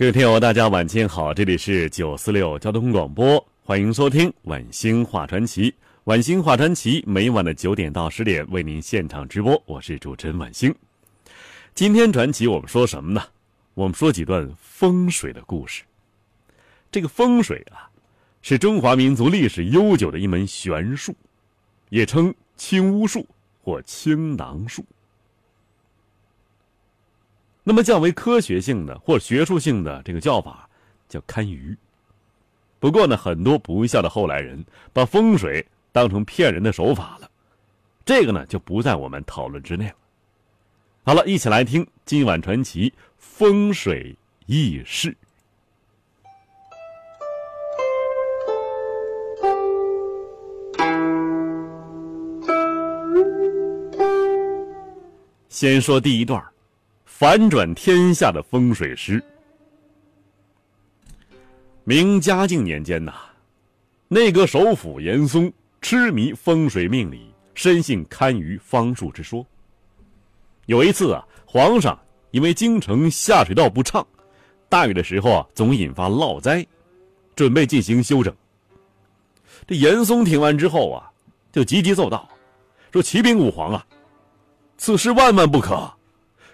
各位听友，大家晚间好，这里是九四六交通广播，欢迎收听《晚星画传奇》。《晚星画传奇》每晚的九点到十点为您现场直播，我是主持人晚星。今天传奇我们说什么呢？我们说几段风水的故事。这个风水啊，是中华民族历史悠久的一门玄术，也称青巫术。或青囊术，那么较为科学性的或学术性的这个叫法叫堪舆。不过呢，很多不孝的后来人把风水当成骗人的手法了，这个呢就不在我们讨论之内了。好了，一起来听今晚传奇风水轶事。先说第一段，反转天下的风水师。明嘉靖年间呐，内阁首辅严嵩痴迷风水命理，深信堪舆方术之说。有一次啊，皇上因为京城下水道不畅，大雨的时候啊总引发涝灾，准备进行修整。这严嵩听完之后啊，就急急奏道：“说启禀武皇啊！”此事万万不可，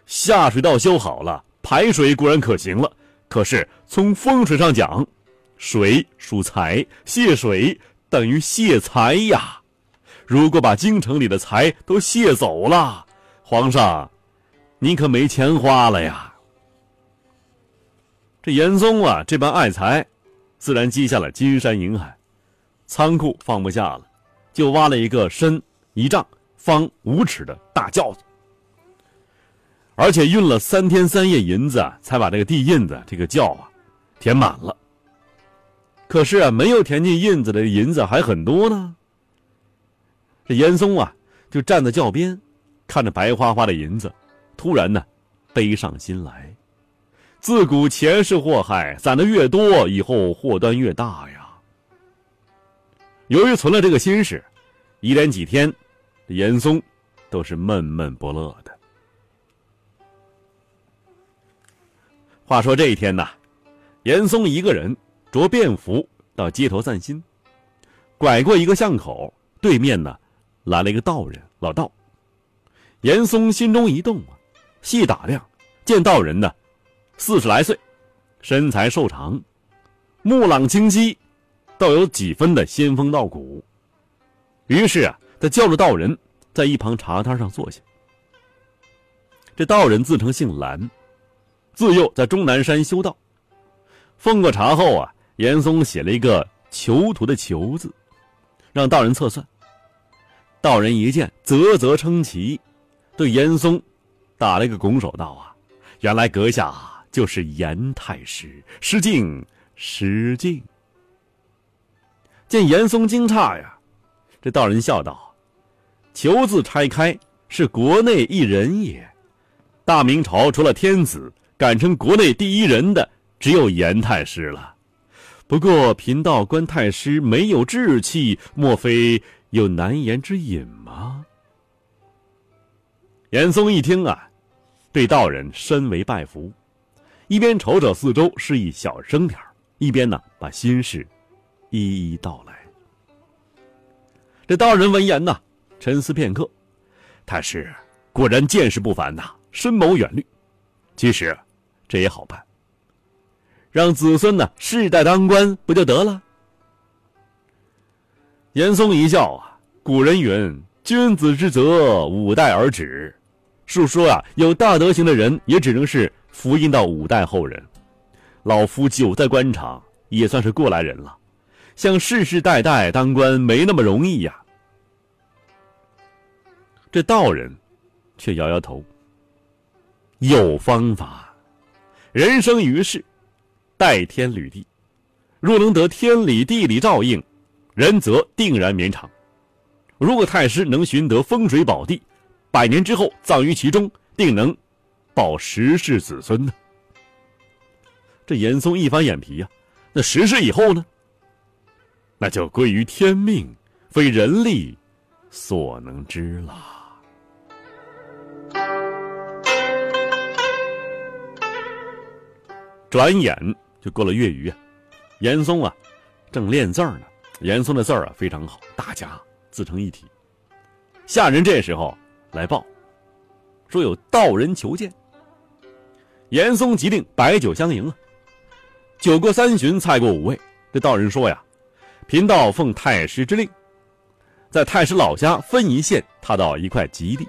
下水道修好了，排水固然可行了。可是从风水上讲，水属财，泄水等于泄财呀。如果把京城里的财都泄走了，皇上，您可没钱花了呀。这严嵩啊，这般爱财，自然积下了金山银海，仓库放不下了，就挖了一个深一丈。方五尺的大轿子，而且运了三天三夜银子，才把这个地印子这个窖啊填满了。可是啊，没有填进印子的银子还很多呢。这严嵩啊，就站在轿边，看着白花花的银子，突然呢，悲上心来。自古前世祸害，攒的越多，以后祸端越大呀。由于存了这个心事，一连几天。严嵩都是闷闷不乐的。话说这一天呐，严嵩一个人着便服到街头散心，拐过一个巷口，对面呢来了一个道人老道。严嵩心中一动啊，细打量，见道人呢四十来岁，身材瘦长，目朗清晰，倒有几分的仙风道骨。于是啊。他叫着道人，在一旁茶摊上坐下。这道人自称姓蓝，自幼在终南山修道。奉过茶后啊，严嵩写了一个“囚徒”的“囚”字，让道人测算。道人一见，啧啧称奇，对严嵩打了一个拱手道：“啊，原来阁下就是严太师，失敬失敬。”见严嵩惊诧呀，这道人笑道。囚字拆开是国内一人也，大明朝除了天子，敢称国内第一人的只有严太师了。不过贫道观太师没有志气，莫非有难言之隐吗？严嵩一听啊，对道人深为拜服，一边瞅瞅四周，示意小声点一边呢把心事一一道来。这道人闻言呢。沉思片刻，太师果然见识不凡呐，深谋远虑。其实，这也好办，让子孙呢世代当官不就得了？严嵩一笑啊，古人云：“君子之泽，五代而止。”述说啊，有大德行的人也只能是福音到五代后人。老夫久在官场，也算是过来人了，想世世代代当官没那么容易呀。这道人却摇摇头。有方法，人生于世，待天履地，若能得天理地理照应，人则定然绵长。如果太师能寻得风水宝地，百年之后葬于其中，定能保十世子孙呢。这严嵩一翻眼皮呀，那十世以后呢？那就归于天命，非人力所能知了。转眼就过了月余啊，严嵩啊，正练字儿呢。严嵩的字儿啊非常好，大家自成一体。下人这时候来报，说有道人求见。严嵩急令摆酒相迎啊。酒过三巡，菜过五味，这道人说呀：“贫道奉太师之令，在太师老家分一县踏到一块吉地。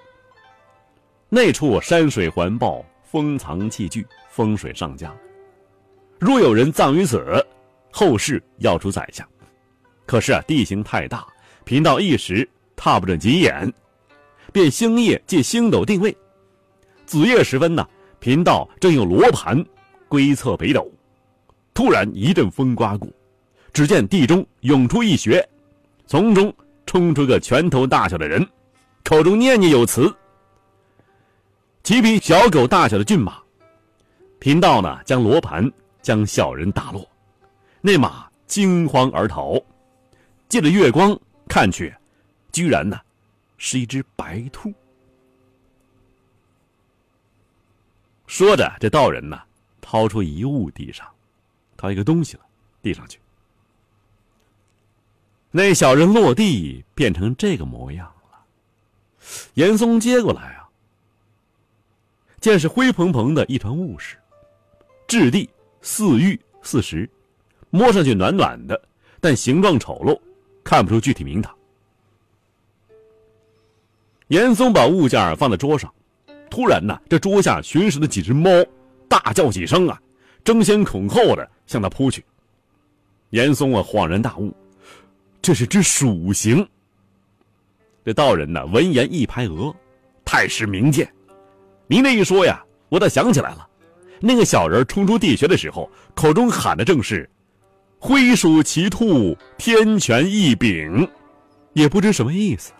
那处山水环抱，封藏器具，风水上佳。若有人葬于此，后世要出宰相。可是啊，地形太大，贫道一时踏不准急眼，便星夜借星斗定位。子夜时分呢，贫道正用罗盘归测北斗。”突然一阵风刮过，只见地中涌出一穴，从中冲出个拳头大小的人，口中念念有词。骑匹小狗大小的骏马，贫道呢将罗盘将小人打落，那马惊慌而逃，借着月光看去，居然呢是一只白兔。说着，这道人呢掏出一物地上。掏一个东西了，递上去。那小人落地变成这个模样了。严嵩接过来啊，见是灰蓬蓬的一团雾势，质地似玉似石，摸上去暖暖的，但形状丑陋，看不出具体名堂。严嵩把物件放在桌上，突然呢，这桌下巡视的几只猫大叫几声啊，争先恐后的。向他扑去，严嵩啊恍然大悟，这是只鼠形。这道人呢闻言一拍额，太师明鉴，您这一说呀，我倒想起来了，那个小人冲出地穴的时候，口中喊的正是“灰鼠奇兔，天权异禀”，也不知什么意思。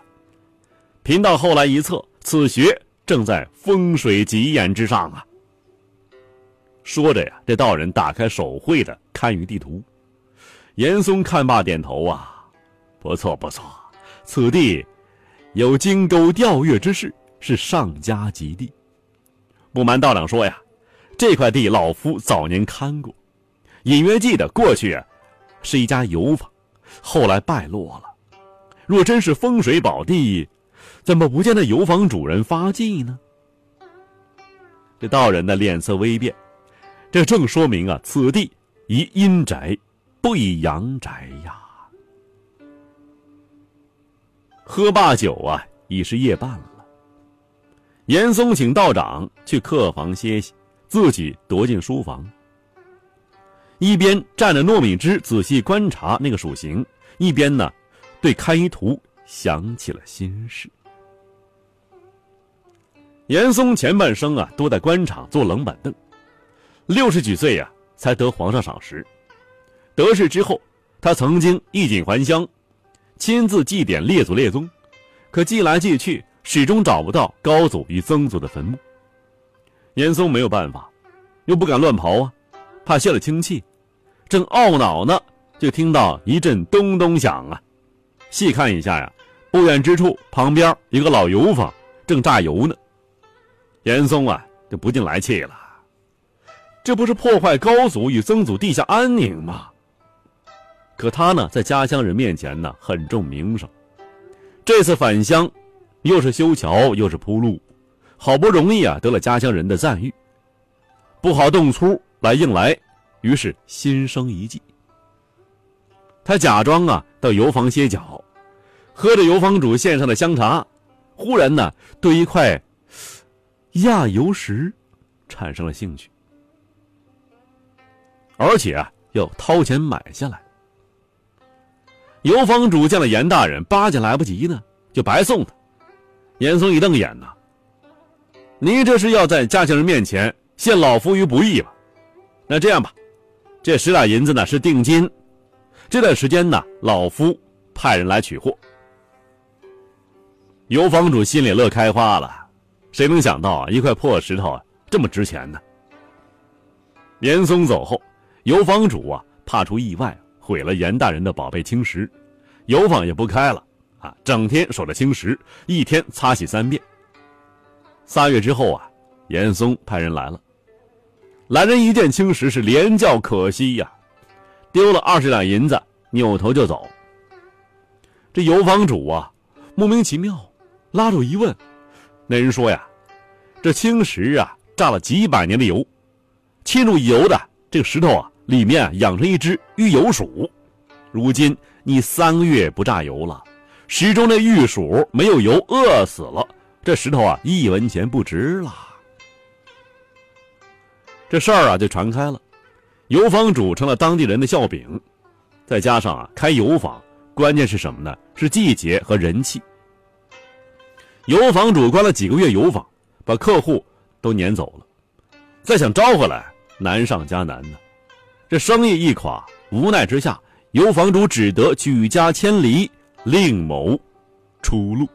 贫道后来一测，此穴正在风水吉眼之上啊。说着呀，这道人打开手绘的堪舆地图，严嵩看罢点头啊，不错不错，此地有金钩吊月之势，是上佳吉地。不瞒道长说呀，这块地老夫早年看过，隐约记得过去是一家油坊，后来败落了。若真是风水宝地，怎么不见那油坊主人发迹呢？这道人的脸色微变。这正说明啊，此地宜阴宅，不宜阳宅呀。喝罢酒啊，已是夜半了。严嵩请道长去客房歇息，自己躲进书房，一边站着糯米汁仔细观察那个鼠形，一边呢，对堪舆图想起了心事。严嵩前半生啊，都在官场坐冷板凳。六十几岁呀，才得皇上赏识。得势之后，他曾经衣锦还乡，亲自祭奠列祖列宗，可祭来祭去，始终找不到高祖与曾祖的坟墓。严嵩没有办法，又不敢乱刨啊，怕泄了清气。正懊恼呢，就听到一阵咚咚响啊！细看一下呀，不远之处旁边一个老油坊正榨油呢。严嵩啊，就不禁来气了。这不是破坏高祖与曾祖地下安宁吗？可他呢，在家乡人面前呢，很重名声。这次返乡，又是修桥，又是铺路，好不容易啊，得了家乡人的赞誉，不好动粗来硬来，于是心生一计。他假装啊，到油房歇脚，喝着油坊主献上的香茶，忽然呢，对一块压油石产生了兴趣。而且啊，要掏钱买下来。油坊主见了严大人，巴结来不及呢，就白送他。严嵩一瞪眼呐：“您这是要在家乡人面前陷老夫于不义吧？那这样吧，这十两银子呢是定金，这段时间呢，老夫派人来取货。油坊主心里乐开花了，谁能想到，一块破石头啊这么值钱呢？严嵩走后，油坊主啊怕出意外，毁了严大人的宝贝青石，油坊也不开了啊，整天守着青石，一天擦洗三遍。仨月之后啊，严嵩派人来了，来人一见青石是连叫可惜呀，丢了二十两银子，扭头就走。这油坊主啊，莫名其妙。拉住一问，那人说呀：“这青石啊，榨了几百年的油，浸入油的这个石头啊，里面养成一只玉油鼠。如今你三个月不榨油了，石中那玉鼠没有油饿死了，这石头啊，一文钱不值了。这事儿啊，就传开了，油坊主成了当地人的笑柄。再加上啊，开油坊，关键是什么呢？是季节和人气。”油坊主关了几个月油坊，把客户都撵走了，再想招回来难上加难呢。这生意一垮，无奈之下，油坊主只得举家迁离，另谋出路。